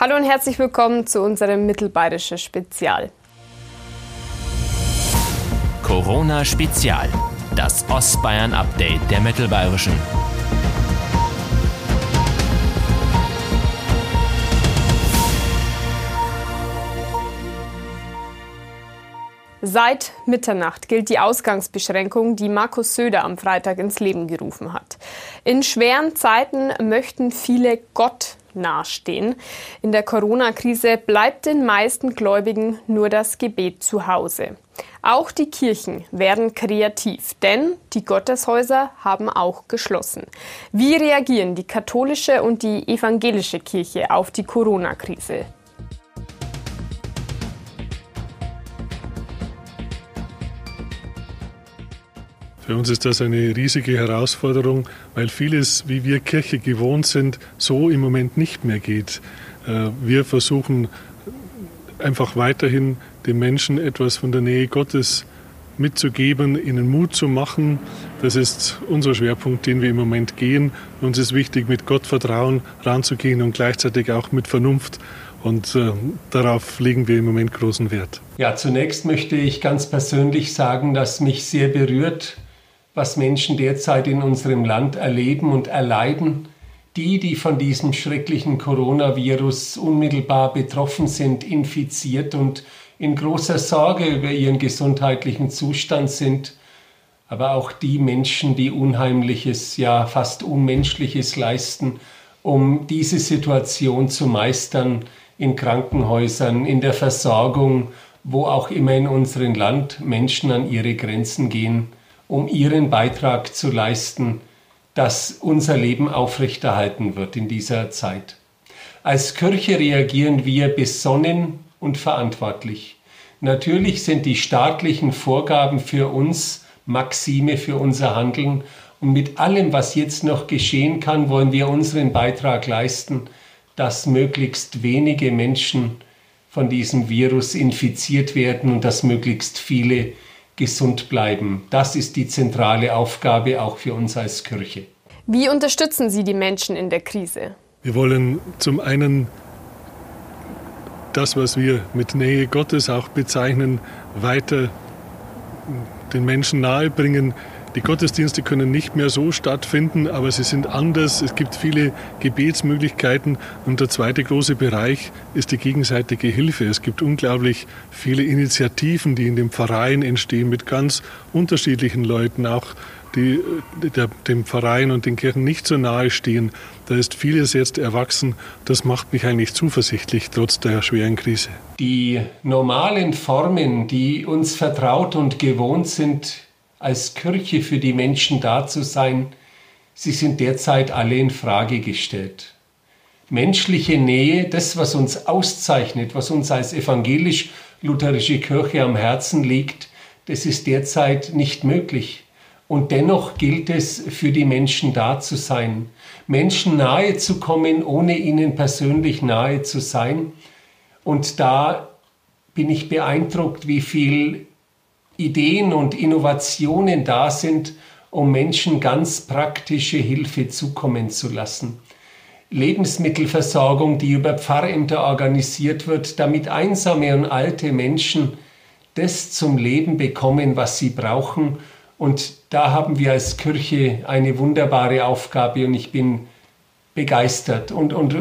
Hallo und herzlich willkommen zu unserem Mittelbayerische Spezial. Corona Spezial, das Ostbayern Update der Mittelbayerischen. Seit Mitternacht gilt die Ausgangsbeschränkung, die Markus Söder am Freitag ins Leben gerufen hat. In schweren Zeiten möchten viele Gott nahestehen. In der Corona-Krise bleibt den meisten Gläubigen nur das Gebet zu Hause. Auch die Kirchen werden kreativ, denn die Gotteshäuser haben auch geschlossen. Wie reagieren die katholische und die evangelische Kirche auf die Corona-Krise? Für uns ist das eine riesige Herausforderung, weil vieles, wie wir Kirche gewohnt sind, so im Moment nicht mehr geht. Äh, wir versuchen einfach weiterhin den Menschen etwas von der Nähe Gottes mitzugeben, ihnen Mut zu machen. Das ist unser Schwerpunkt, den wir im Moment gehen. Uns ist wichtig, mit Gottvertrauen ranzugehen und gleichzeitig auch mit Vernunft. Und äh, darauf legen wir im Moment großen Wert. Ja, zunächst möchte ich ganz persönlich sagen, dass mich sehr berührt, was Menschen derzeit in unserem Land erleben und erleiden. Die, die von diesem schrecklichen Coronavirus unmittelbar betroffen sind, infiziert und in großer Sorge über ihren gesundheitlichen Zustand sind, aber auch die Menschen, die Unheimliches, ja fast Unmenschliches leisten, um diese Situation zu meistern in Krankenhäusern, in der Versorgung, wo auch immer in unserem Land Menschen an ihre Grenzen gehen um ihren Beitrag zu leisten, dass unser Leben aufrechterhalten wird in dieser Zeit. Als Kirche reagieren wir besonnen und verantwortlich. Natürlich sind die staatlichen Vorgaben für uns Maxime für unser Handeln und mit allem, was jetzt noch geschehen kann, wollen wir unseren Beitrag leisten, dass möglichst wenige Menschen von diesem Virus infiziert werden und dass möglichst viele gesund bleiben. Das ist die zentrale Aufgabe auch für uns als Kirche. Wie unterstützen Sie die Menschen in der Krise? Wir wollen zum einen das, was wir mit Nähe Gottes auch bezeichnen, weiter den Menschen nahebringen, die Gottesdienste können nicht mehr so stattfinden, aber sie sind anders. Es gibt viele Gebetsmöglichkeiten. Und der zweite große Bereich ist die gegenseitige Hilfe. Es gibt unglaublich viele Initiativen, die in dem Verein entstehen mit ganz unterschiedlichen Leuten, auch die der, dem Verein und den Kirchen nicht so nahe stehen. Da ist vieles jetzt erwachsen. Das macht mich eigentlich zuversichtlich, trotz der schweren Krise. Die normalen Formen, die uns vertraut und gewohnt sind, als Kirche für die Menschen da zu sein, sie sind derzeit alle in Frage gestellt. Menschliche Nähe, das, was uns auszeichnet, was uns als evangelisch-lutherische Kirche am Herzen liegt, das ist derzeit nicht möglich. Und dennoch gilt es, für die Menschen da zu sein, Menschen nahe zu kommen, ohne ihnen persönlich nahe zu sein. Und da bin ich beeindruckt, wie viel Ideen und Innovationen da sind, um Menschen ganz praktische Hilfe zukommen zu lassen. Lebensmittelversorgung, die über Pfarrämter organisiert wird, damit einsame und alte Menschen das zum Leben bekommen, was sie brauchen. Und da haben wir als Kirche eine wunderbare Aufgabe und ich bin begeistert und, und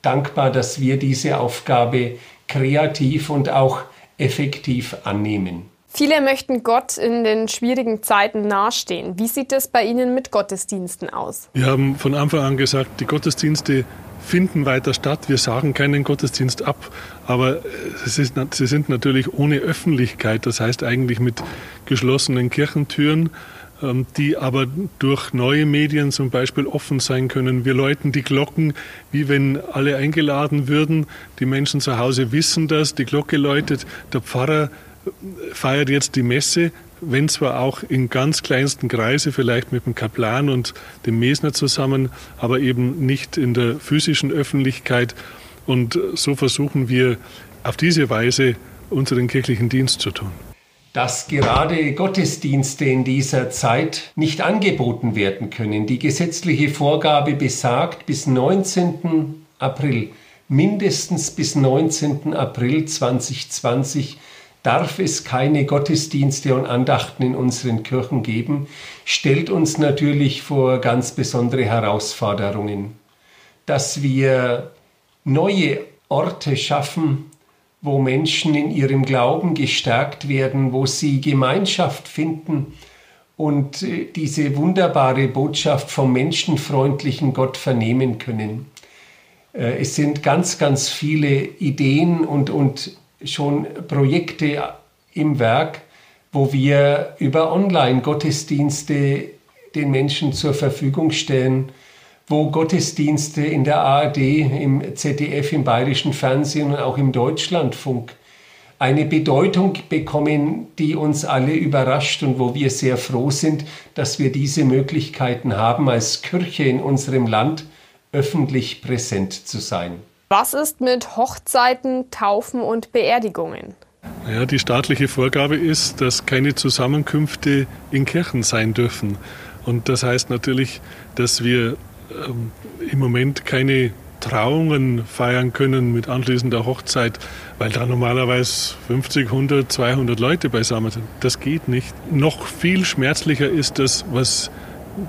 dankbar, dass wir diese Aufgabe kreativ und auch effektiv annehmen. Viele möchten Gott in den schwierigen Zeiten nahestehen. Wie sieht es bei Ihnen mit Gottesdiensten aus? Wir haben von Anfang an gesagt, die Gottesdienste finden weiter statt. Wir sagen keinen Gottesdienst ab, aber sie sind natürlich ohne Öffentlichkeit, das heißt eigentlich mit geschlossenen Kirchentüren, ähm, die aber durch neue Medien zum Beispiel offen sein können. Wir läuten die Glocken, wie wenn alle eingeladen würden. Die Menschen zu Hause wissen das, die Glocke läutet, der Pfarrer feiert jetzt die Messe, wenn zwar auch in ganz kleinsten Kreise, vielleicht mit dem Kaplan und dem Mesner zusammen, aber eben nicht in der physischen Öffentlichkeit. Und so versuchen wir auf diese Weise unseren kirchlichen Dienst zu tun. Dass gerade Gottesdienste in dieser Zeit nicht angeboten werden können. Die gesetzliche Vorgabe besagt, bis 19. April mindestens bis 19. April 2020 darf es keine Gottesdienste und Andachten in unseren Kirchen geben, stellt uns natürlich vor ganz besondere Herausforderungen. Dass wir neue Orte schaffen, wo Menschen in ihrem Glauben gestärkt werden, wo sie Gemeinschaft finden und äh, diese wunderbare Botschaft vom menschenfreundlichen Gott vernehmen können. Äh, es sind ganz, ganz viele Ideen und, und schon Projekte im Werk, wo wir über Online-Gottesdienste den Menschen zur Verfügung stellen, wo Gottesdienste in der ARD, im ZDF, im bayerischen Fernsehen und auch im Deutschlandfunk eine Bedeutung bekommen, die uns alle überrascht und wo wir sehr froh sind, dass wir diese Möglichkeiten haben, als Kirche in unserem Land öffentlich präsent zu sein. Was ist mit Hochzeiten, Taufen und Beerdigungen? Ja, die staatliche Vorgabe ist, dass keine Zusammenkünfte in Kirchen sein dürfen. Und das heißt natürlich, dass wir ähm, im Moment keine Trauungen feiern können mit anschließender Hochzeit, weil da normalerweise 50, 100, 200 Leute beisammen sind. Das geht nicht. Noch viel schmerzlicher ist das, was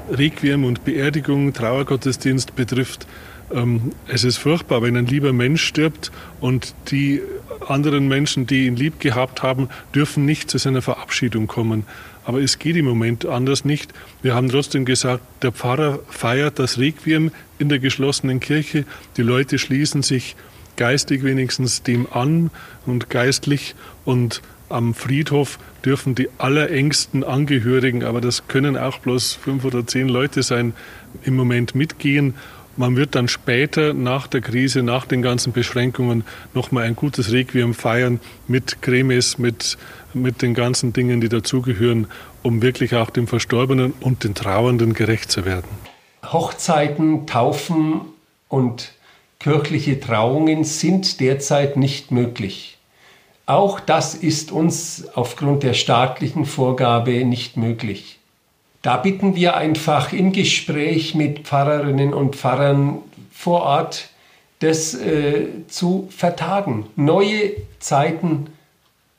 Requiem und Beerdigung, Trauergottesdienst betrifft. Ähm, es ist furchtbar, wenn ein lieber Mensch stirbt und die anderen Menschen, die ihn lieb gehabt haben, dürfen nicht zu seiner Verabschiedung kommen. Aber es geht im Moment anders nicht. Wir haben trotzdem gesagt, der Pfarrer feiert das Requiem in der geschlossenen Kirche. Die Leute schließen sich geistig wenigstens dem an und geistlich und am Friedhof dürfen die allerengsten Angehörigen, aber das können auch bloß fünf oder zehn Leute sein, im Moment mitgehen man wird dann später nach der Krise, nach den ganzen Beschränkungen nochmal ein gutes Requiem feiern mit Cremes, mit, mit den ganzen Dingen, die dazugehören, um wirklich auch dem Verstorbenen und den Trauernden gerecht zu werden. Hochzeiten, Taufen und kirchliche Trauungen sind derzeit nicht möglich. Auch das ist uns aufgrund der staatlichen Vorgabe nicht möglich. Da bitten wir einfach im Gespräch mit Pfarrerinnen und Pfarrern vor Ort, das äh, zu vertagen, neue Zeiten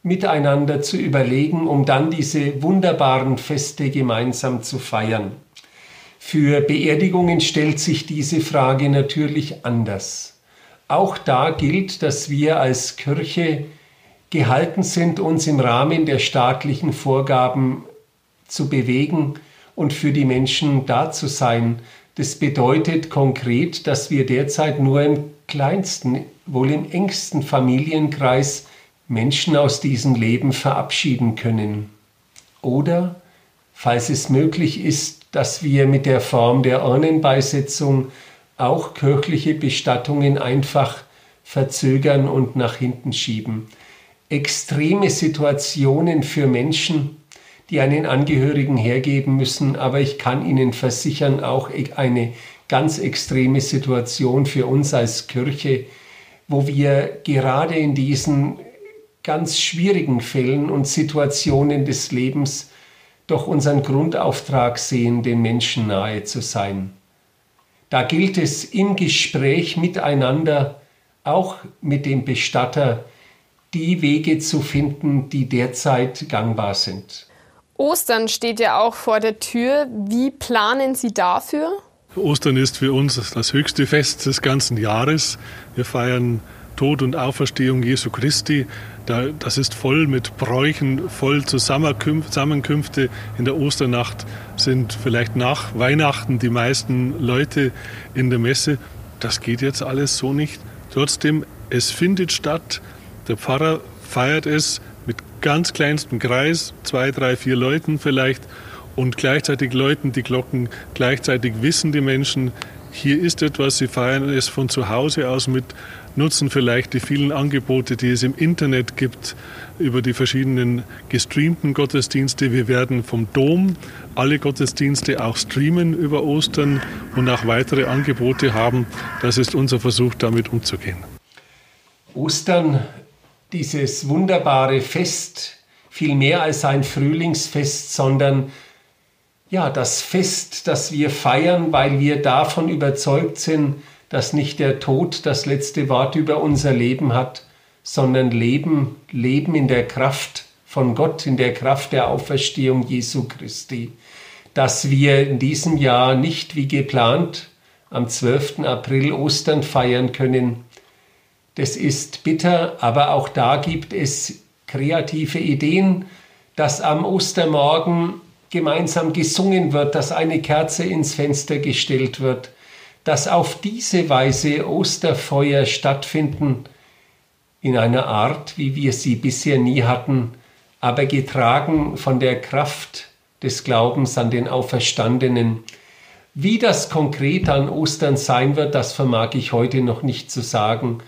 miteinander zu überlegen, um dann diese wunderbaren Feste gemeinsam zu feiern. Für Beerdigungen stellt sich diese Frage natürlich anders. Auch da gilt, dass wir als Kirche gehalten sind, uns im Rahmen der staatlichen Vorgaben zu bewegen und für die Menschen da zu sein. Das bedeutet konkret, dass wir derzeit nur im kleinsten, wohl im engsten Familienkreis Menschen aus diesem Leben verabschieden können. Oder, falls es möglich ist, dass wir mit der Form der Urnenbeisetzung auch kirchliche Bestattungen einfach verzögern und nach hinten schieben. Extreme Situationen für Menschen, die einen Angehörigen hergeben müssen. Aber ich kann Ihnen versichern, auch e- eine ganz extreme Situation für uns als Kirche, wo wir gerade in diesen ganz schwierigen Fällen und Situationen des Lebens doch unseren Grundauftrag sehen, den Menschen nahe zu sein. Da gilt es im Gespräch miteinander, auch mit dem Bestatter, die Wege zu finden, die derzeit gangbar sind. Ostern steht ja auch vor der Tür. Wie planen Sie dafür? Ostern ist für uns das höchste Fest des ganzen Jahres. Wir feiern Tod und Auferstehung Jesu Christi. Das ist voll mit Bräuchen, voll Zusammenkünfte. In der Osternacht sind vielleicht nach Weihnachten die meisten Leute in der Messe. Das geht jetzt alles so nicht. Trotzdem, es findet statt. Der Pfarrer feiert es ganz kleinstem Kreis, zwei, drei, vier Leuten vielleicht und gleichzeitig läuten die Glocken, gleichzeitig wissen die Menschen, hier ist etwas, sie feiern es von zu Hause aus mit, nutzen vielleicht die vielen Angebote, die es im Internet gibt, über die verschiedenen gestreamten Gottesdienste. Wir werden vom Dom alle Gottesdienste auch streamen über Ostern und auch weitere Angebote haben. Das ist unser Versuch, damit umzugehen. Ostern dieses wunderbare Fest viel mehr als ein Frühlingsfest, sondern ja, das Fest, das wir feiern, weil wir davon überzeugt sind, dass nicht der Tod das letzte Wort über unser Leben hat, sondern Leben, Leben in der Kraft von Gott, in der Kraft der Auferstehung Jesu Christi. Dass wir in diesem Jahr nicht wie geplant am 12. April Ostern feiern können, das ist bitter, aber auch da gibt es kreative Ideen, dass am Ostermorgen gemeinsam gesungen wird, dass eine Kerze ins Fenster gestellt wird, dass auf diese Weise Osterfeuer stattfinden in einer Art, wie wir sie bisher nie hatten, aber getragen von der Kraft des Glaubens an den Auferstandenen. Wie das konkret an Ostern sein wird, das vermag ich heute noch nicht zu sagen,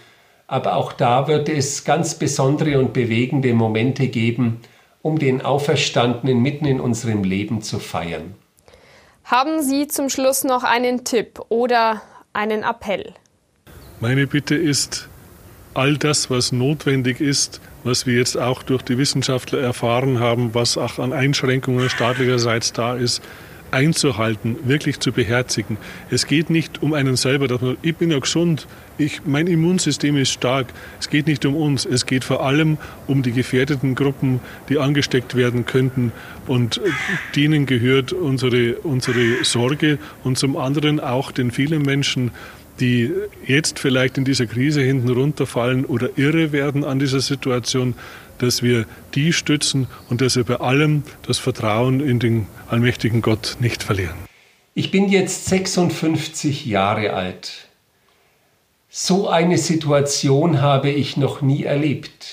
aber auch da wird es ganz besondere und bewegende Momente geben, um den Auferstandenen mitten in unserem Leben zu feiern. Haben Sie zum Schluss noch einen Tipp oder einen Appell? Meine Bitte ist, all das, was notwendig ist, was wir jetzt auch durch die Wissenschaftler erfahren haben, was auch an Einschränkungen staatlicherseits da ist, einzuhalten, wirklich zu beherzigen. Es geht nicht um einen selber, dass man, ich bin ja gesund, ich, mein Immunsystem ist stark. Es geht nicht um uns, es geht vor allem um die gefährdeten Gruppen, die angesteckt werden könnten. Und denen gehört unsere, unsere Sorge und zum anderen auch den vielen Menschen, die jetzt vielleicht in dieser Krise hinten runterfallen oder irre werden an dieser Situation, dass wir die stützen und dass wir bei allem das Vertrauen in den allmächtigen Gott nicht verlieren. Ich bin jetzt 56 Jahre alt. So eine Situation habe ich noch nie erlebt.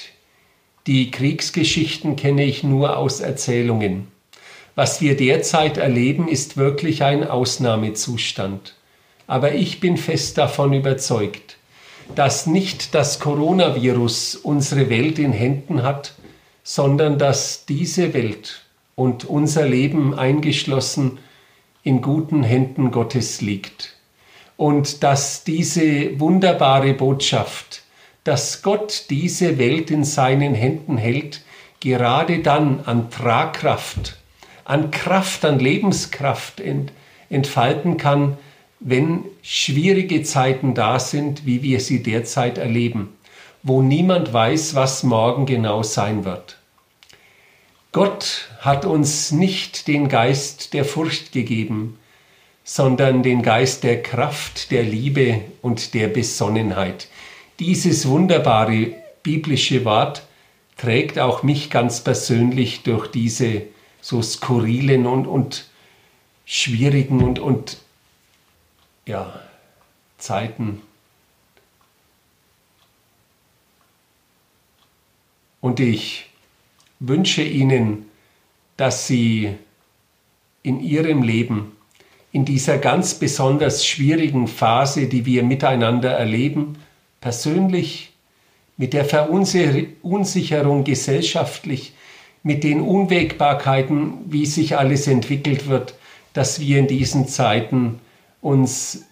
Die Kriegsgeschichten kenne ich nur aus Erzählungen. Was wir derzeit erleben, ist wirklich ein Ausnahmezustand. Aber ich bin fest davon überzeugt, dass nicht das Coronavirus unsere Welt in Händen hat, sondern dass diese Welt und unser Leben eingeschlossen in guten Händen Gottes liegt. Und dass diese wunderbare Botschaft, dass Gott diese Welt in seinen Händen hält, gerade dann an Tragkraft, an Kraft, an Lebenskraft entfalten kann, wenn schwierige Zeiten da sind, wie wir sie derzeit erleben, wo niemand weiß, was morgen genau sein wird. Gott hat uns nicht den Geist der Furcht gegeben, sondern den Geist der Kraft, der Liebe und der Besonnenheit. Dieses wunderbare biblische Wort trägt auch mich ganz persönlich durch diese so skurrilen und, und schwierigen und, und ja, Zeiten. Und ich wünsche Ihnen, dass Sie in Ihrem Leben, in dieser ganz besonders schwierigen Phase, die wir miteinander erleben, persönlich, mit der Verunsicherung gesellschaftlich, mit den Unwägbarkeiten, wie sich alles entwickelt wird, dass wir in diesen Zeiten uns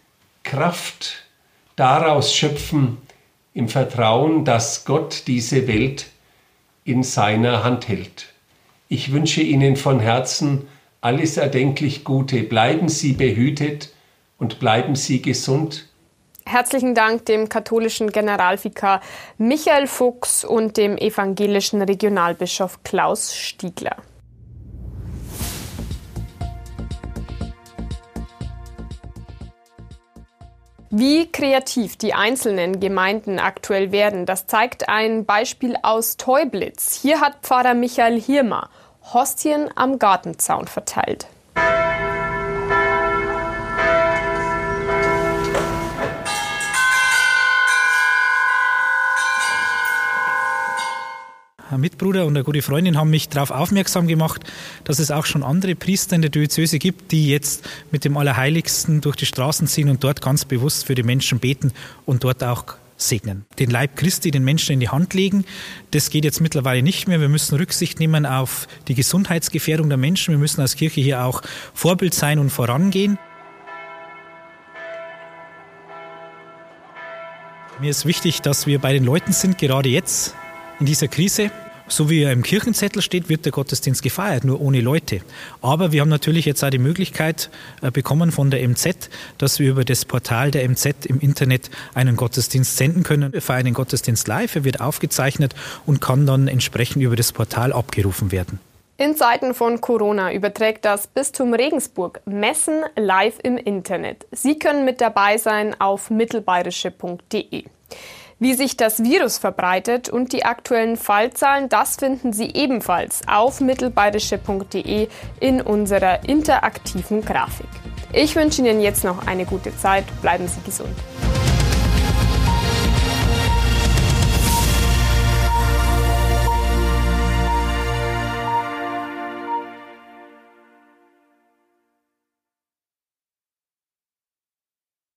Kraft daraus schöpfen, im Vertrauen, dass Gott diese Welt in seiner Hand hält. Ich wünsche Ihnen von Herzen alles erdenklich Gute. Bleiben Sie behütet und bleiben Sie gesund. Herzlichen Dank dem katholischen Generalvikar Michael Fuchs und dem evangelischen Regionalbischof Klaus Stiegler. Wie kreativ die einzelnen Gemeinden aktuell werden, das zeigt ein Beispiel aus Teublitz. Hier hat Pfarrer Michael Hirmer Hostien am Gartenzaun verteilt. ein Mitbruder und eine gute Freundin haben mich darauf aufmerksam gemacht, dass es auch schon andere Priester in der Diözese gibt, die jetzt mit dem Allerheiligsten durch die Straßen ziehen und dort ganz bewusst für die Menschen beten und dort auch segnen. Den Leib Christi den Menschen in die Hand legen, das geht jetzt mittlerweile nicht mehr. Wir müssen Rücksicht nehmen auf die Gesundheitsgefährdung der Menschen. Wir müssen als Kirche hier auch Vorbild sein und vorangehen. Mir ist wichtig, dass wir bei den Leuten sind, gerade jetzt in dieser Krise So wie er im Kirchenzettel steht, wird der Gottesdienst gefeiert, nur ohne Leute. Aber wir haben natürlich jetzt auch die Möglichkeit äh, bekommen von der MZ, dass wir über das Portal der MZ im Internet einen Gottesdienst senden können. Wir feiern den Gottesdienst live, er wird aufgezeichnet und kann dann entsprechend über das Portal abgerufen werden. In Zeiten von Corona überträgt das Bistum Regensburg Messen live im Internet. Sie können mit dabei sein auf mittelbayerische.de. Wie sich das Virus verbreitet und die aktuellen Fallzahlen, das finden Sie ebenfalls auf mittelbayerische.de in unserer interaktiven Grafik. Ich wünsche Ihnen jetzt noch eine gute Zeit. Bleiben Sie gesund.